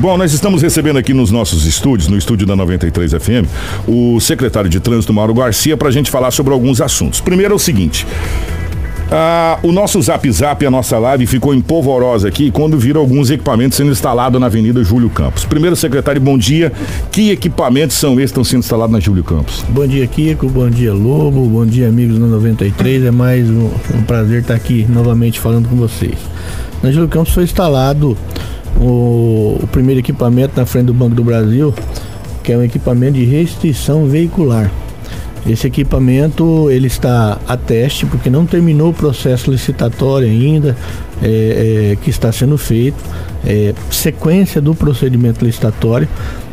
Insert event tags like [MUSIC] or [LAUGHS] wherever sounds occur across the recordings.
Bom, nós estamos recebendo aqui nos nossos estúdios, no estúdio da 93 FM, o secretário de Trânsito, Mauro Garcia, para a gente falar sobre alguns assuntos. Primeiro é o seguinte. Ah, o nosso Zap Zap, a nossa live, ficou empolvorosa aqui quando viram alguns equipamentos sendo instalados na Avenida Júlio Campos. Primeiro, secretário, bom dia. Que equipamentos são esses que estão sendo instalados na Júlio Campos? Bom dia, Kiko. Bom dia, Lobo. Bom dia, amigos da 93. É mais um, um prazer estar aqui novamente falando com vocês. Na Júlio Campos foi instalado o, o primeiro equipamento na frente do Banco do Brasil, que é um equipamento de restrição veicular. Esse equipamento ele está a teste porque não terminou o processo licitatório ainda é, é, que está sendo feito, é, sequência do procedimento licitatório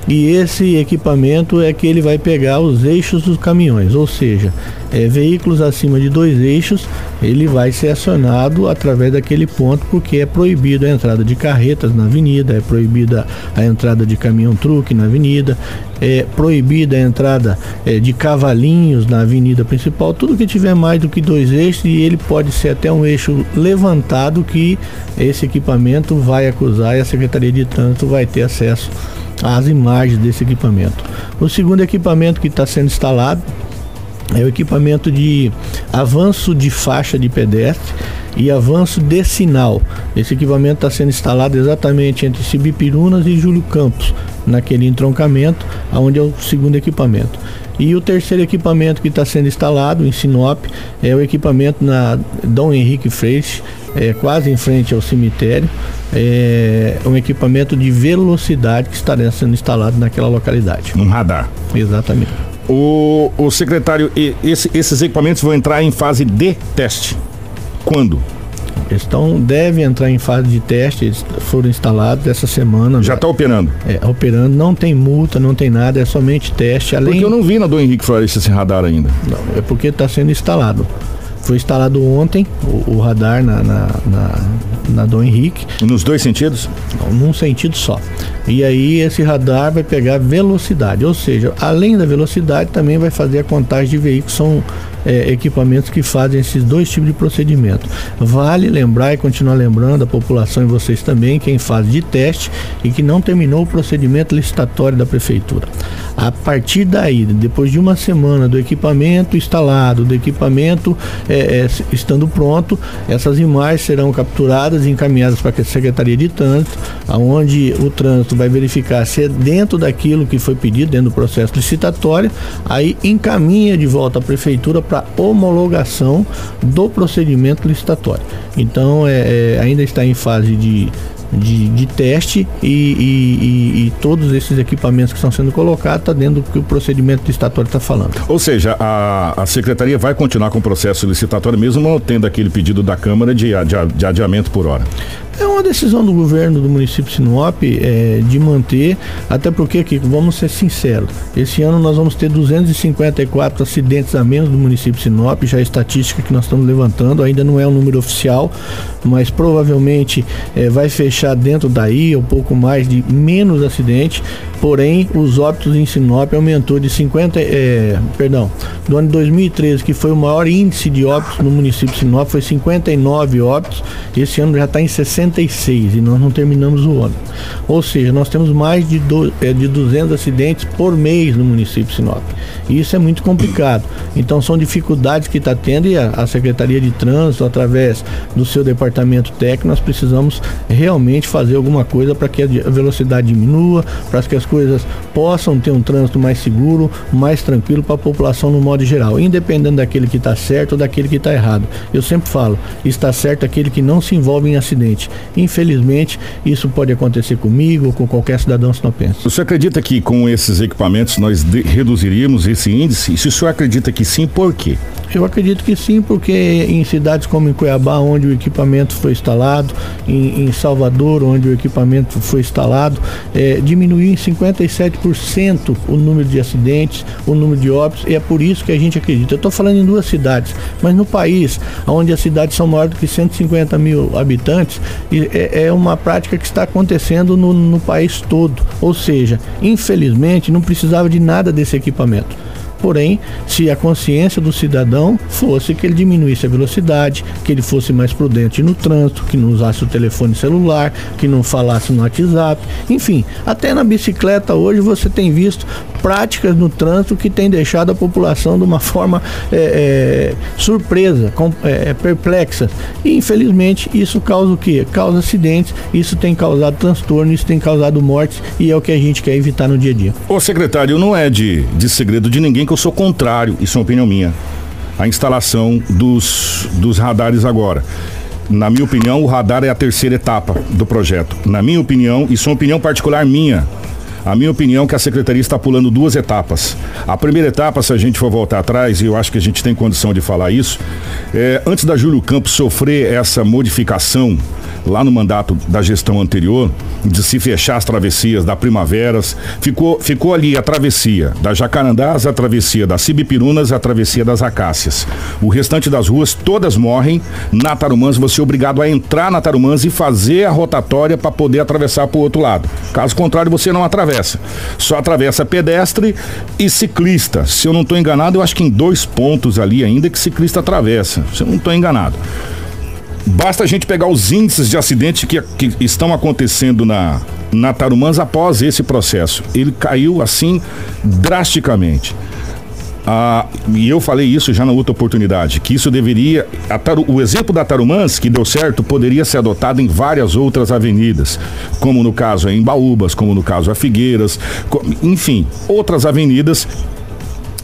e esse equipamento é que ele vai pegar os eixos dos caminhões, ou seja, é, veículos acima de dois eixos, ele vai ser acionado através daquele ponto, porque é proibido a entrada de carretas na avenida, é proibida a entrada de caminhão-truque na avenida, é proibida a entrada é, de cavalinhos na avenida principal, tudo que tiver mais do que dois eixos e ele pode ser até um eixo levantado que esse equipamento vai acusar e a Secretaria de Trânsito vai ter acesso às imagens desse equipamento. O segundo equipamento que está sendo instalado é o equipamento de avanço de faixa de pedestre e avanço de sinal. Esse equipamento está sendo instalado exatamente entre Cibipirunas e Júlio Campos, naquele entroncamento, onde é o segundo equipamento. E o terceiro equipamento que está sendo instalado em Sinop é o equipamento na Dom Henrique Freixo, é, quase em frente ao cemitério. É um equipamento de velocidade que estará sendo instalado naquela localidade. Um radar. Exatamente. O, o secretário, esse, esses equipamentos vão entrar em fase de teste. Quando? Estão, devem entrar em fase de teste, eles foram instalados essa semana. Já está operando? É, operando, não tem multa, não tem nada, é somente teste. Além... Porque eu não vi na do Henrique Flores esse radar ainda. Não, é porque está sendo instalado. Foi instalado ontem o, o radar na, na, na, na, Dom Henrique. Nos dois sentidos? Não, num sentido só. E aí esse radar vai pegar velocidade, ou seja, além da velocidade também vai fazer a contagem de veículos. São é, equipamentos que fazem esses dois tipos de procedimento. Vale lembrar e continuar lembrando a população e vocês também, quem faz de teste e que não terminou o procedimento licitatório da prefeitura. A partir daí, depois de uma semana do equipamento instalado, do equipamento é, é, estando pronto, essas imagens serão capturadas e encaminhadas para a Secretaria de Trânsito, aonde o trânsito vai verificar se é dentro daquilo que foi pedido, dentro do processo licitatório, aí encaminha de volta à prefeitura para homologação do procedimento licitatório. Então, é, é, ainda está em fase de de, de teste e, e, e, todos esses equipamentos que estão sendo colocados está dentro do que o procedimento licitatório está falando. Ou seja, a, a secretaria vai continuar com o processo licitatório mesmo tendo aquele pedido da Câmara de, de, de adiamento por hora? É uma decisão do governo do município de Sinop é, de manter, até porque aqui, vamos ser sinceros, esse ano nós vamos ter 254 acidentes a menos do município de Sinop, já a estatística que nós estamos levantando, ainda não é um número oficial, mas provavelmente é, vai fechar dentro daí um pouco mais de menos acidentes, porém os óbitos em Sinop aumentou de 50, é, perdão, do ano de 2013, que foi o maior índice de óbitos no município de Sinop, foi 59 óbitos, esse ano já está em 60 66 e nós não terminamos o ano. Ou seja, nós temos mais de, do, é, de 200 acidentes por mês no município de Sinop. E isso é muito complicado. Então são dificuldades que está tendo e a, a, Secretaria de Trânsito, através do seu departamento técnico, nós precisamos realmente fazer alguma coisa para que a velocidade diminua, para que as coisas possam ter um trânsito mais seguro, mais tranquilo para a população no modo geral, independente daquele que está certo ou daquele que está errado. Eu sempre falo, está certo aquele que não se envolve em acidente. Infelizmente, isso pode acontecer comigo ou com qualquer cidadão sinopense. Você acredita que com esses equipamentos nós reduziríamos esse índice? E se o senhor acredita que sim, por quê? Eu acredito que sim, porque em cidades como em Cuiabá, onde o equipamento foi instalado, em, em Salvador, onde o equipamento foi instalado, é, diminuiu em 57% o número de acidentes, o número de óbitos, e é por isso que a gente acredita. Eu estou falando em duas cidades, mas no país, onde as cidades são maiores do que 150 mil habitantes, é, é uma prática que está acontecendo no, no país todo. Ou seja, infelizmente, não precisava de nada desse equipamento Porém, se a consciência do cidadão fosse que ele diminuísse a velocidade, que ele fosse mais prudente no trânsito, que não usasse o telefone celular, que não falasse no WhatsApp, enfim, até na bicicleta hoje você tem visto práticas no trânsito que tem deixado a população de uma forma é, é, surpresa, com, é, perplexa. E infelizmente isso causa o quê? Causa acidentes, isso tem causado transtorno, isso tem causado mortes e é o que a gente quer evitar no dia a dia. Ô secretário, não é de, de segredo de ninguém que eu sou contrário, isso é uma opinião minha, a instalação dos, dos radares agora. Na minha opinião, o radar é a terceira etapa do projeto. Na minha opinião, isso é uma opinião particular minha, a minha opinião é que a secretaria está pulando duas etapas. A primeira etapa, se a gente for voltar atrás, e eu acho que a gente tem condição de falar isso, é, antes da Júlio Campos sofrer essa modificação lá no mandato da gestão anterior, de se fechar as travessias da Primaveras, ficou, ficou ali a travessia da Jacarandás, a travessia das Cibipirunas, a travessia das Acácias. O restante das ruas todas morrem. Na Tarumãs você é obrigado a entrar na Tarumãs e fazer a rotatória para poder atravessar para o outro lado. Caso contrário, você não atravessa. Só atravessa pedestre e ciclista. Se eu não estou enganado, eu acho que em dois pontos ali ainda que ciclista atravessa. Se eu não estou enganado. Basta a gente pegar os índices de acidentes que, que estão acontecendo na, na Tarumãs após esse processo. Ele caiu assim drasticamente. Ah, e eu falei isso já na outra oportunidade, que isso deveria. Taru, o exemplo da Tarumãs, que deu certo, poderia ser adotado em várias outras avenidas, como no caso em Baúbas, como no caso a Figueiras, enfim, outras avenidas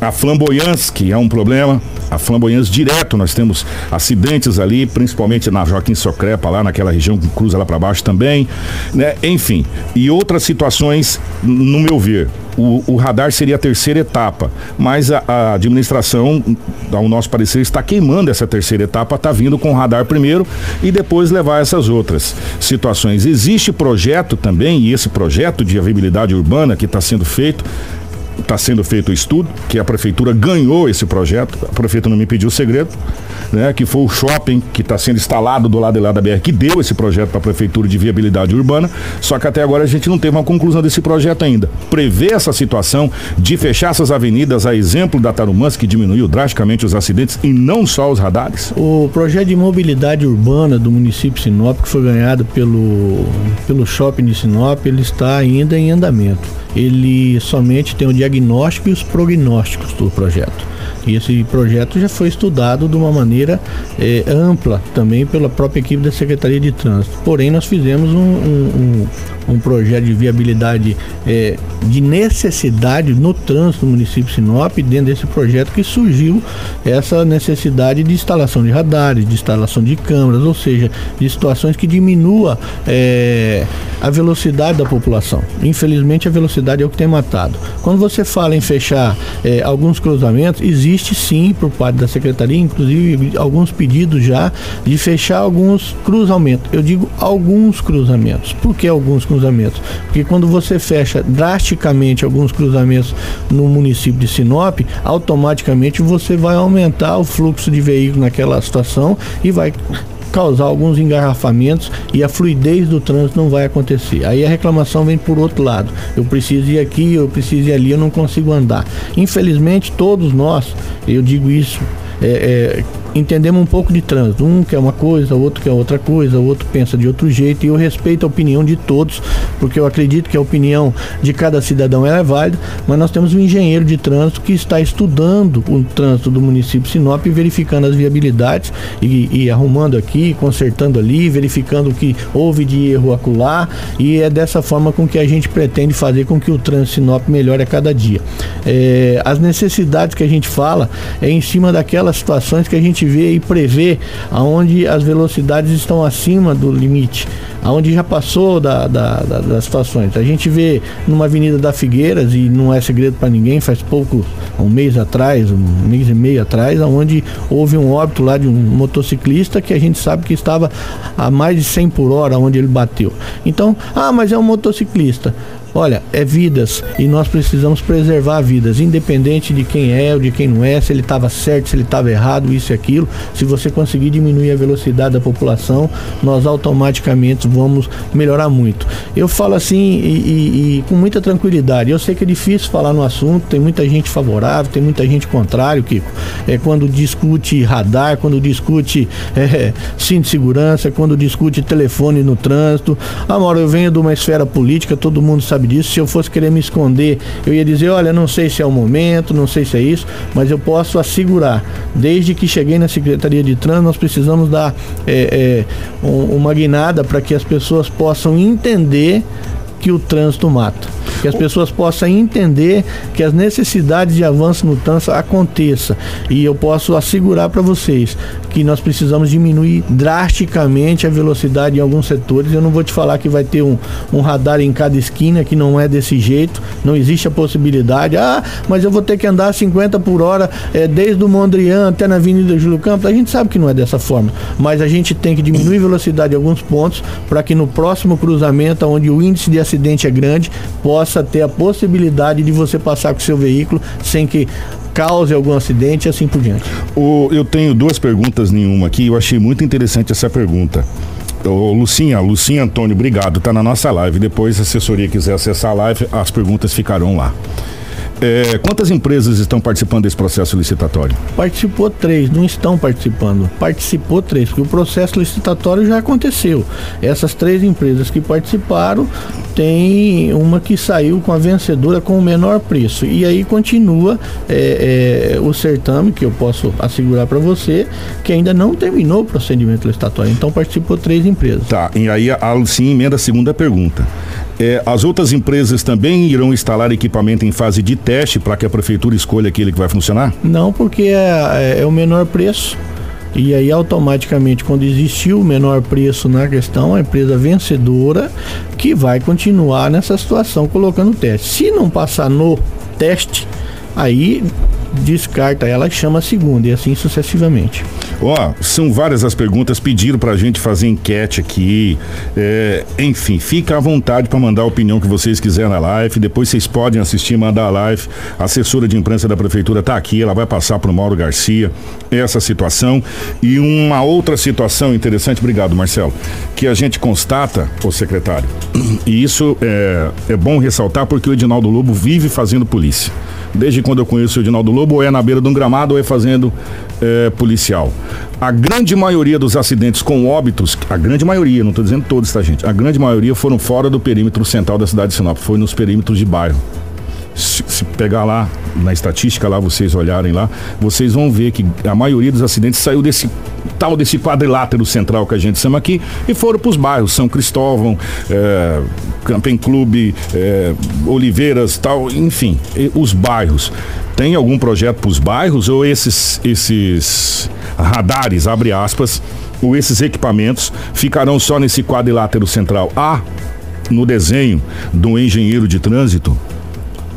a flamboyance, que é um problema, a flamboyance direto, nós temos acidentes ali, principalmente na Joaquim Socrepa, lá naquela região que cruza lá para baixo também, né? Enfim, e outras situações, no meu ver, o, o, radar seria a terceira etapa, mas a, a, administração, ao nosso parecer, está queimando essa terceira etapa, está vindo com o radar primeiro e depois levar essas outras situações. Existe projeto também, e esse projeto de viabilidade urbana que está sendo feito, está sendo feito o estudo, que a prefeitura ganhou esse projeto, a prefeitura não me pediu o segredo, né, que foi o shopping que está sendo instalado do lado de lá da BR, que deu esse projeto para a prefeitura de viabilidade urbana, só que até agora a gente não teve uma conclusão desse projeto ainda. Prevê essa situação de fechar essas avenidas, a exemplo da Tarumãs, que diminuiu drasticamente os acidentes e não só os radares? O projeto de mobilidade urbana do município de Sinop, que foi ganhado pelo, pelo shopping de Sinop, ele está ainda em andamento ele somente tem o diagnóstico e os prognósticos do projeto. E esse projeto já foi estudado de uma maneira é, ampla também pela própria equipe da Secretaria de Trânsito. Porém, nós fizemos um, um, um, um projeto de viabilidade é, de necessidade no trânsito do município de Sinop, dentro desse projeto que surgiu essa necessidade de instalação de radares, de instalação de câmeras, ou seja, de situações que diminua é, a velocidade da população. Infelizmente, a velocidade é o que tem matado. Quando você fala em fechar é, alguns cruzamentos, existe sim por parte da secretaria, inclusive alguns pedidos já de fechar alguns cruzamentos. Eu digo alguns cruzamentos. Por que alguns cruzamentos? Porque quando você fecha drasticamente alguns cruzamentos no município de Sinop, automaticamente você vai aumentar o fluxo de veículos naquela situação e vai causar alguns engarrafamentos e a fluidez do trânsito não vai acontecer. Aí a reclamação vem por outro lado. Eu preciso ir aqui, eu preciso ir ali, eu não consigo andar. Infelizmente, todos nós, eu digo isso, é, é, entendemos um pouco de trânsito. Um quer uma coisa, o outro quer outra coisa, o outro pensa de outro jeito e eu respeito a opinião de todos, porque eu acredito que a opinião de cada cidadão é válida, mas nós temos um engenheiro de trânsito que está estudando o trânsito do município de Sinop e verificando as viabilidades e, e arrumando aqui, consertando ali, verificando o que houve de erro acular e é dessa forma com que a gente pretende fazer com que o trânsito Sinop melhore a cada dia. É, as necessidades que a gente fala é em cima daquelas situações que a gente vê e prevê aonde as velocidades estão acima do limite, aonde já passou da, da, da, das situações. A gente vê numa avenida da Figueiras, e não é segredo para ninguém, faz pouco, um mês atrás, um mês e meio atrás, aonde houve um óbito lá de um motociclista que a gente sabe que estava a mais de 100 por hora onde ele bateu. Então, ah, mas é um motociclista Olha, é vidas e nós precisamos preservar vidas, independente de quem é ou de quem não é, se ele estava certo, se ele estava errado, isso e aquilo. Se você conseguir diminuir a velocidade da população, nós automaticamente vamos melhorar muito. Eu falo assim e, e, e com muita tranquilidade. Eu sei que é difícil falar no assunto, tem muita gente favorável, tem muita gente contrária, Kiko. É quando discute radar, quando discute [LAUGHS] é, cinto de segurança, quando discute telefone no trânsito. Amor, eu venho de uma esfera política, todo mundo sabe disso. Se eu fosse querer me esconder, eu ia dizer, olha, não sei se é o momento, não sei se é isso, mas eu posso assegurar, desde que cheguei na Secretaria de Trânsito, nós precisamos dar é, é, um, uma guinada para que as pessoas possam entender que o trânsito mata que as pessoas possam entender que as necessidades de avanço no trânsito aconteça. E eu posso assegurar para vocês que nós precisamos diminuir drasticamente a velocidade em alguns setores. Eu não vou te falar que vai ter um, um radar em cada esquina, que não é desse jeito, não existe a possibilidade. Ah, mas eu vou ter que andar 50 por hora é, desde o Mondrian até na Avenida Júlio Campos. A gente sabe que não é dessa forma, mas a gente tem que diminuir velocidade em alguns pontos para que no próximo cruzamento, onde o índice de acidente é grande, possa ter a possibilidade de você passar com seu veículo sem que cause algum acidente e assim por diante. O, eu tenho duas perguntas nenhuma aqui, eu achei muito interessante essa pergunta. Ô, Lucinha, Lucinha Antônio, obrigado, tá na nossa live. Depois, se a assessoria quiser acessar a live, as perguntas ficarão lá. É, quantas empresas estão participando desse processo licitatório? Participou três, não estão participando. Participou três, porque o processo licitatório já aconteceu. Essas três empresas que participaram, tem uma que saiu com a vencedora com o menor preço. E aí continua é, é, o certame, que eu posso assegurar para você, que ainda não terminou o procedimento licitatório. Então participou três empresas. Tá, e aí a Lucinha emenda a segunda pergunta. É, as outras empresas também irão instalar equipamento em fase de teste para que a prefeitura escolha aquele que vai funcionar? Não, porque é, é, é o menor preço. E aí, automaticamente, quando existiu o menor preço na questão, a empresa vencedora que vai continuar nessa situação colocando teste. Se não passar no teste, aí descarta ela e chama a segunda, e assim sucessivamente. Ó, oh, são várias as perguntas, pediram pra gente fazer enquete aqui. É, enfim, fica à vontade para mandar a opinião que vocês quiserem na live. Depois vocês podem assistir, mandar a live. A assessora de imprensa da prefeitura tá aqui, ela vai passar pro Mauro Garcia essa situação. E uma outra situação interessante, obrigado, Marcelo, que a gente constata, o secretário, e isso é, é bom ressaltar porque o Edinaldo Lobo vive fazendo polícia desde quando eu conheço o Edinaldo Lobo, ou é na beira de um gramado ou é fazendo é, policial. A grande maioria dos acidentes com óbitos, a grande maioria, não estou dizendo todos, tá, gente? A grande maioria foram fora do perímetro central da cidade de Sinop, foi nos perímetros de bairro. Se, pegar lá na estatística lá, vocês olharem lá, vocês vão ver que a maioria dos acidentes saiu desse tal desse quadrilátero central que a gente chama aqui e foram para os bairros, São Cristóvão, é, Camping Clube, é, Oliveiras, tal, enfim, os bairros. Tem algum projeto para os bairros ou esses esses radares, abre aspas, ou esses equipamentos ficarão só nesse quadrilátero central? Há no desenho do engenheiro de trânsito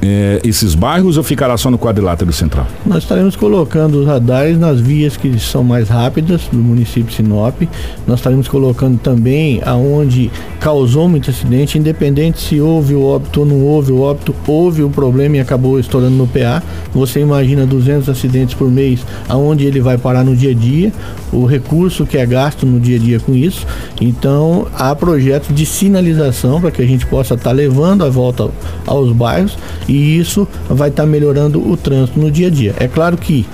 é, esses bairros ou ficará só no quadrilátero central? Nós estaremos colocando os radares nas vias que são mais rápidas do município de Sinop. Nós estaremos colocando também aonde causou muito acidente, independente se houve o óbito ou não houve o óbito, houve o problema e acabou estourando no PA. Você imagina 200 acidentes por mês, aonde ele vai parar no dia a dia, o recurso que é gasto no dia a dia com isso. Então, há projetos de sinalização para que a gente possa estar tá levando a volta aos bairros e isso vai estar tá melhorando o trânsito no dia a dia. É claro que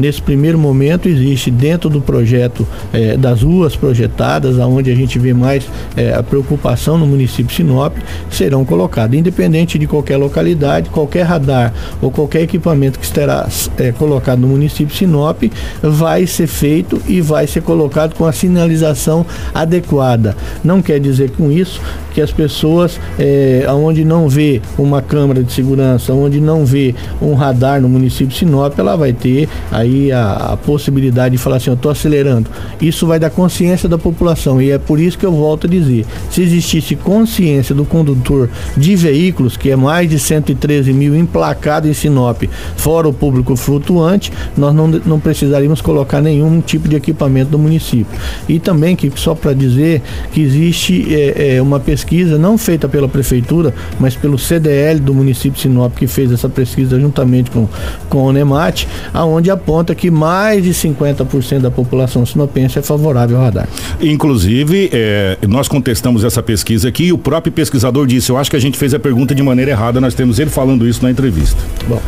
Nesse primeiro momento existe dentro do projeto é, das ruas projetadas, aonde a gente vê mais é, a preocupação no município Sinop, serão colocados, independente de qualquer localidade, qualquer radar ou qualquer equipamento que estará é, colocado no município Sinop, vai ser feito e vai ser colocado com a sinalização adequada. Não quer dizer com isso que as pessoas, é, onde não vê uma câmera de segurança, onde não vê um radar no município Sinop, ela vai ter aí aí a, a possibilidade de falar assim, eu estou acelerando. Isso vai dar consciência da população e é por isso que eu volto a dizer, se existisse consciência do condutor de veículos, que é mais de 113 mil emplacado em Sinop, fora o público flutuante, nós não, não precisaríamos colocar nenhum tipo de equipamento do município. E também que só para dizer que existe é, é, uma pesquisa não feita pela prefeitura, mas pelo CDL do município de Sinop que fez essa pesquisa juntamente com, com o NEMAT, aonde aponta que mais de 50% da população sinopense é favorável ao radar. Inclusive, é, nós contestamos essa pesquisa aqui e o próprio pesquisador disse, eu acho que a gente fez a pergunta de maneira errada, nós temos ele falando isso na entrevista. Bom.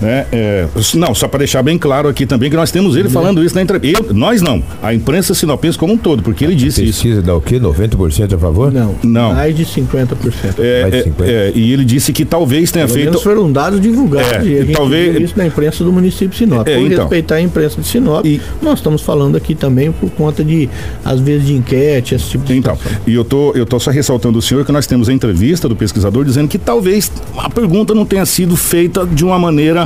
Né? É, não, só para deixar bem claro aqui também que nós temos ele falando isso na entrevista. Nós não, a imprensa sinopense como um todo, porque ele disse Pesquisa isso. Pesquisa dá o quê? 90% a favor? Não, não. mais de 50%. É, mais de 50%. É, é, e ele disse que talvez tenha Pelo feito. foram dados divulgados. É, e talvez isso na imprensa do município de Sinop. É, por então. respeitar a imprensa de Sinop, e... nós estamos falando aqui também por conta de, às vezes, de enquete, esse tipo de Então, situação. e eu tô, eu tô só ressaltando o senhor que nós temos a entrevista do pesquisador dizendo que talvez a pergunta não tenha sido feita de uma maneira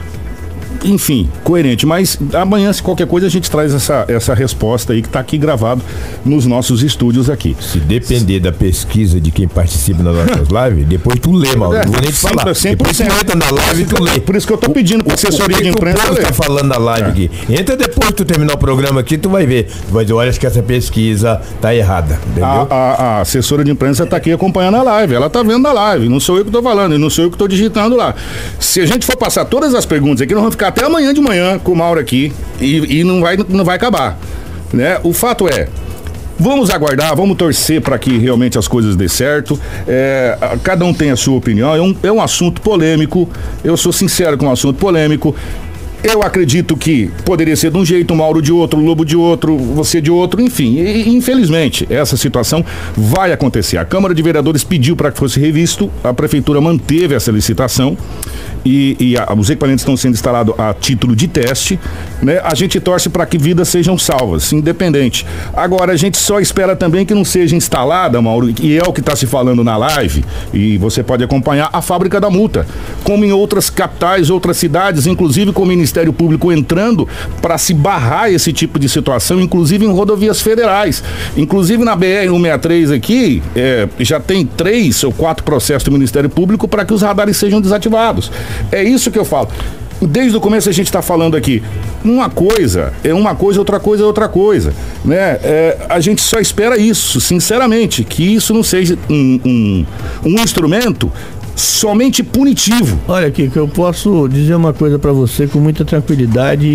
enfim, coerente. Mas amanhã, se qualquer coisa, a gente traz essa, essa resposta aí que está aqui gravado nos nossos estúdios aqui. Se depender da pesquisa de quem participa nas nossas [LAUGHS] lives, depois tu lê, Mauro. É, não vou nem te falar. 100%. Depois tu entra na live e tu lê. Por isso que eu tô pedindo para assessoria o de imprensa. O tá falando na live É. aqui. Entra depois que tu terminar o programa aqui, tu vai ver. Tu vai dizer, olha, acho que essa pesquisa tá errada. Entendeu? A, a- a assessora de imprensa está aqui acompanhando a live. Ela está vendo a live. Não sou eu que estou falando, e não sou eu que estou digitando lá. Se a gente for passar todas as perguntas aqui, nós vamos ficar até amanhã de manhã com o Mauro aqui e, e não, vai, não vai acabar. Né? O fato é. Vamos aguardar, vamos torcer para que realmente as coisas dê certo. É, cada um tem a sua opinião. É um, é um assunto polêmico. Eu sou sincero com um assunto polêmico. Eu acredito que poderia ser de um jeito, Mauro de outro, Lobo de outro, você de outro, enfim. E, infelizmente, essa situação vai acontecer. A Câmara de Vereadores pediu para que fosse revisto, a Prefeitura manteve essa licitação e, e a- os equipamentos estão sendo instalados a título de teste. Né? A gente torce para que vidas sejam salvas, independente. Agora, a gente só espera também que não seja instalada, Mauro, e é o que está se falando na live, e você pode acompanhar a fábrica da multa, como em outras capitais, outras cidades, inclusive com o Ministério Público entrando para se barrar esse tipo de situação, inclusive em rodovias federais. Inclusive na BR-163 aqui, é, já tem três ou quatro processos do Ministério Público para que os radares sejam desativados. É isso que eu falo. Desde o começo a gente está falando aqui, uma coisa é uma coisa, outra coisa é outra coisa, né? É, a gente só espera isso, sinceramente, que isso não seja um, um, um instrumento somente punitivo. Olha que eu posso dizer uma coisa para você com muita tranquilidade e,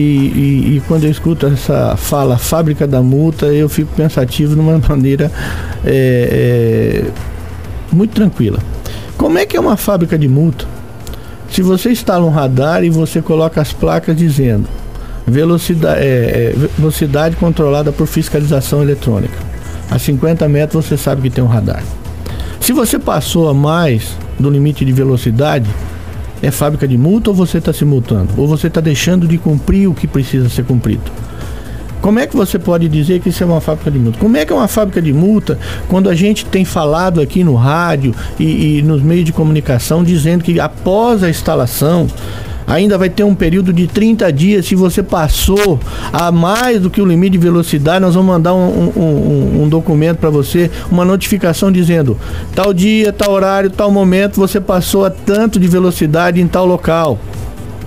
e- e quando eu escuto essa fala fábrica da multa, eu fico pensativo de uma [LAUGHS] maneira é, é, muito tranquila. Como é que é uma fábrica de multa? Se você instala um radar e você coloca as placas dizendo velocidade, é, é, velocidade controlada por fiscalização eletrônica. A 50 metros você sabe que tem um radar. Se você passou a mais do limite de velocidade, é fábrica de multa ou você está se multando? Ou você está deixando de cumprir o que precisa ser cumprido? Como é que você pode dizer que isso é uma fábrica de multa? Como é que é uma fábrica de multa quando a gente tem falado aqui no rádio e, e nos meios de comunicação dizendo que após a instalação ainda vai ter um período de 30 dias. Se você passou a mais do que o limite de velocidade, nós vamos mandar um, um- um- um documento para você, uma notificação dizendo tal dia, tal horário, tal momento você passou a tanto de velocidade em tal local.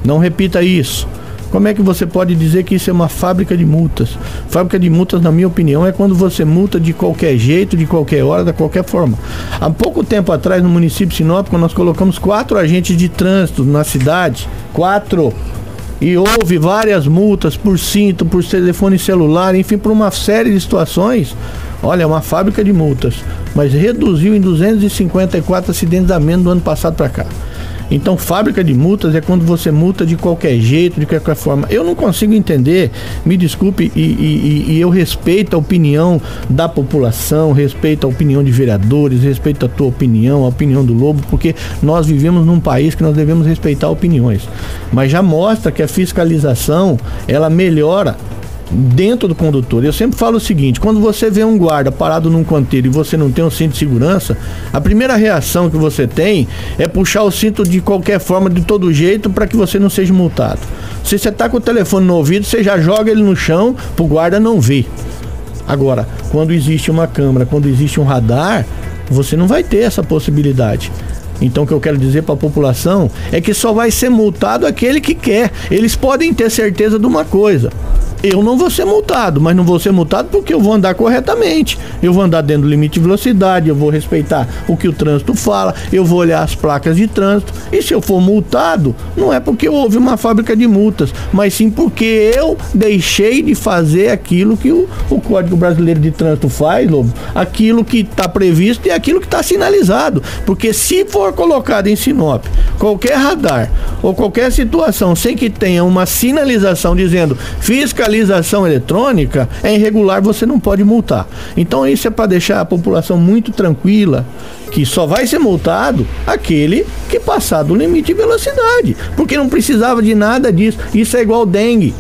Não repita isso. Como é que você pode dizer que isso é uma fábrica de multas? Fábrica de multas, na minha opinião, é quando você multa de qualquer jeito, de qualquer hora, de qualquer forma. Há pouco tempo atrás, no município de nós colocamos quatro agentes de trânsito na cidade, quatro, e houve várias multas por cinto, por telefone celular, enfim, por uma série de situações. Olha, é uma fábrica de multas, mas reduziu em 254 acidentes a menos do ano passado para cá. Então, fábrica de multas é quando você multa de qualquer jeito, de qualquer forma. Eu não consigo entender, me desculpe, e, e- e- eu respeito a opinião da população, respeito a opinião de vereadores, respeito a tua opinião, a opinião do Lobo, porque nós vivemos num país que nós devemos respeitar opiniões. Mas já mostra que a fiscalização, ela melhora dentro do condutor. Eu sempre falo o seguinte: quando você vê um guarda parado num canteiro e você não tem um cinto de segurança, a primeira reação que você tem é puxar o cinto de qualquer forma, de todo jeito, para que você não seja multado. Se você tá com o telefone no ouvido, você já joga ele no chão pro guarda não ver. Agora, quando existe uma câmera, quando existe um radar, você não vai ter essa possibilidade. Então o que eu quero dizer para a população é que só vai ser multado aquele que quer. Eles podem ter certeza de uma coisa eu não vou ser multado, mas não vou ser multado porque eu vou andar corretamente. Eu vou andar dentro do limite de velocidade, eu vou respeitar o que o trânsito fala, eu vou olhar as placas de trânsito. E se eu for multado, não é porque houve uma fábrica de multas, mas sim porque eu deixei de fazer aquilo que o, o Código Brasileiro de Trânsito faz, Lobo, aquilo que está previsto e aquilo que está sinalizado. Porque se for colocado em Sinop qualquer radar ou qualquer situação sem que tenha uma sinalização dizendo fiscal fiscalização eletrônica é irregular, você não pode multar. Então isso é para deixar a população muito tranquila, que só vai ser multado aquele que passar do limite de velocidade, porque não precisava de nada disso. Isso é igual dengue.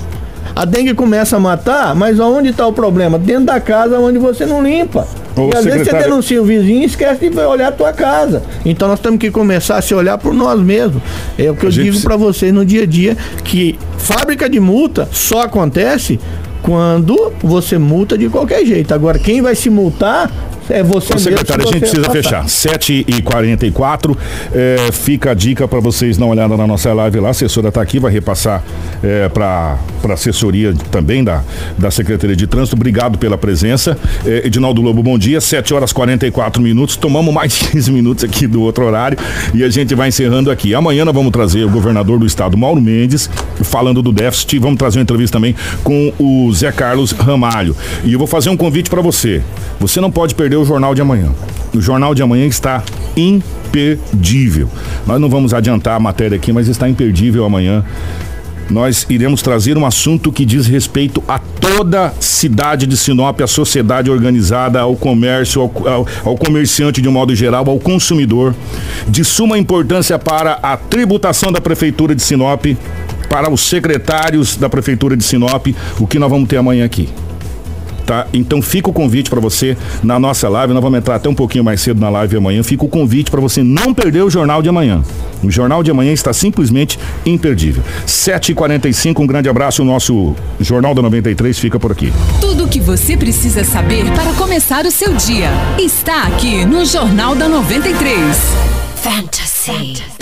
A dengue começa a matar, mas aonde está o problema? Dentro da casa onde você não limpa. Ô, e às vezes você denuncia o vizinho e esquece de olhar a tua casa. Então nós temos que começar a se olhar por nós mesmos. É o que a eu digo para vocês no dia a dia, que fábrica de multa só acontece quando você multa de qualquer jeito. Agora, quem vai se multar é você Ô, secretário, a gente precisa passar. fechar. 7h44. É, fica a dica para vocês dar uma olhada na nossa live lá. A assessora está aqui, vai repassar é, para a assessoria também da, da Secretaria de Trânsito. Obrigado pela presença. É, Edinaldo Lobo, bom dia. 7 horas 44 minutos. Tomamos mais [LAUGHS] 15 minutos aqui do outro horário e a gente vai encerrando aqui. Amanhã nós vamos trazer o governador do estado, Mauro Mendes, falando do déficit. Vamos trazer uma entrevista também com o Zé Carlos Ramalho. E eu vou fazer um convite para você. Você não pode perder o Jornal de Amanhã. O Jornal de Amanhã está imperdível. Nós não vamos adiantar a matéria aqui, mas está imperdível amanhã. Nós iremos trazer um assunto que diz respeito a toda cidade de Sinop, a sociedade organizada, ao comércio, ao, ao, ao comerciante de um modo geral, ao consumidor, de suma importância para a tributação da Prefeitura de Sinop, para os secretários da Prefeitura de Sinop, o que nós vamos ter amanhã aqui tá? Então fica o convite para você na nossa live, nós vamos entrar até um pouquinho mais cedo na live amanhã. Fica o convite para você não perder o jornal de amanhã. O jornal de amanhã está simplesmente imperdível. 7h45, um grande abraço. O nosso Jornal da 93 fica por aqui. Tudo o que você precisa saber para começar o seu dia está aqui no Jornal da 93. Fantasy. Fantasy.